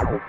Wow.